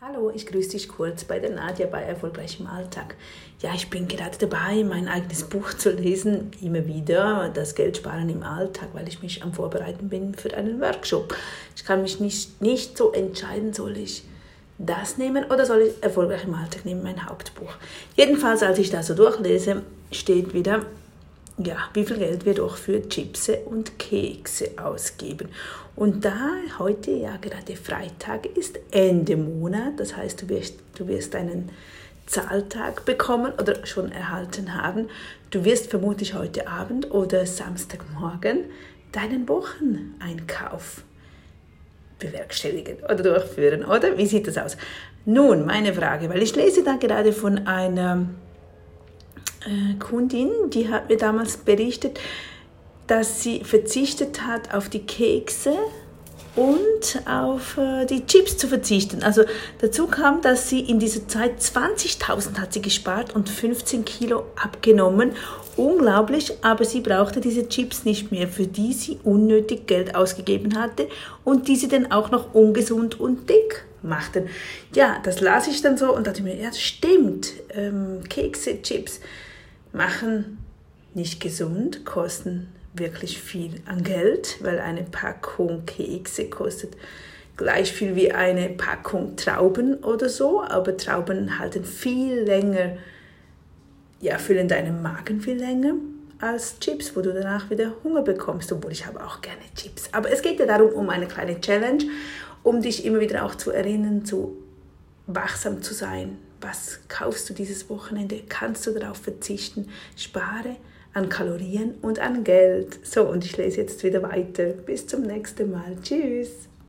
Hallo, ich grüße dich kurz bei der Nadja bei Erfolgreichem Alltag. Ja, ich bin gerade dabei, mein eigenes Buch zu lesen, immer wieder, das Geldsparen im Alltag, weil ich mich am Vorbereiten bin für einen Workshop. Ich kann mich nicht, nicht so entscheiden, soll ich das nehmen oder soll ich Erfolgreich im Alltag nehmen, mein Hauptbuch. Jedenfalls, als ich das so durchlese, steht wieder, ja, wie viel Geld wir doch für Chips und Kekse ausgeben. Und da heute ja gerade Freitag ist, Ende Monat, das heißt, du wirst, du wirst einen Zahltag bekommen oder schon erhalten haben. Du wirst vermutlich heute Abend oder Samstagmorgen deinen Wocheneinkauf bewerkstelligen oder durchführen, oder? Wie sieht das aus? Nun, meine Frage, weil ich lese da gerade von einer äh, Kundin, die hat mir damals berichtet, dass sie verzichtet hat auf die Kekse und auf äh, die Chips zu verzichten. Also dazu kam, dass sie in dieser Zeit 20.000 hat sie gespart und 15 Kilo abgenommen. Unglaublich, aber sie brauchte diese Chips nicht mehr, für die sie unnötig Geld ausgegeben hatte und die sie dann auch noch ungesund und dick machten. Ja, das las ich dann so und dachte mir, ja, stimmt. Ähm, Kekse, Chips machen nicht gesund, kosten wirklich viel an Geld, weil eine Packung Kekse kostet gleich viel wie eine Packung Trauben oder so, aber Trauben halten viel länger, ja, füllen deinen Magen viel länger als Chips, wo du danach wieder Hunger bekommst, obwohl ich habe auch gerne Chips. Aber es geht ja darum, um eine kleine Challenge, um dich immer wieder auch zu erinnern, zu wachsam zu sein. Was kaufst du dieses Wochenende? Kannst du darauf verzichten? Spare an Kalorien und an Geld. So, und ich lese jetzt wieder weiter. Bis zum nächsten Mal. Tschüss.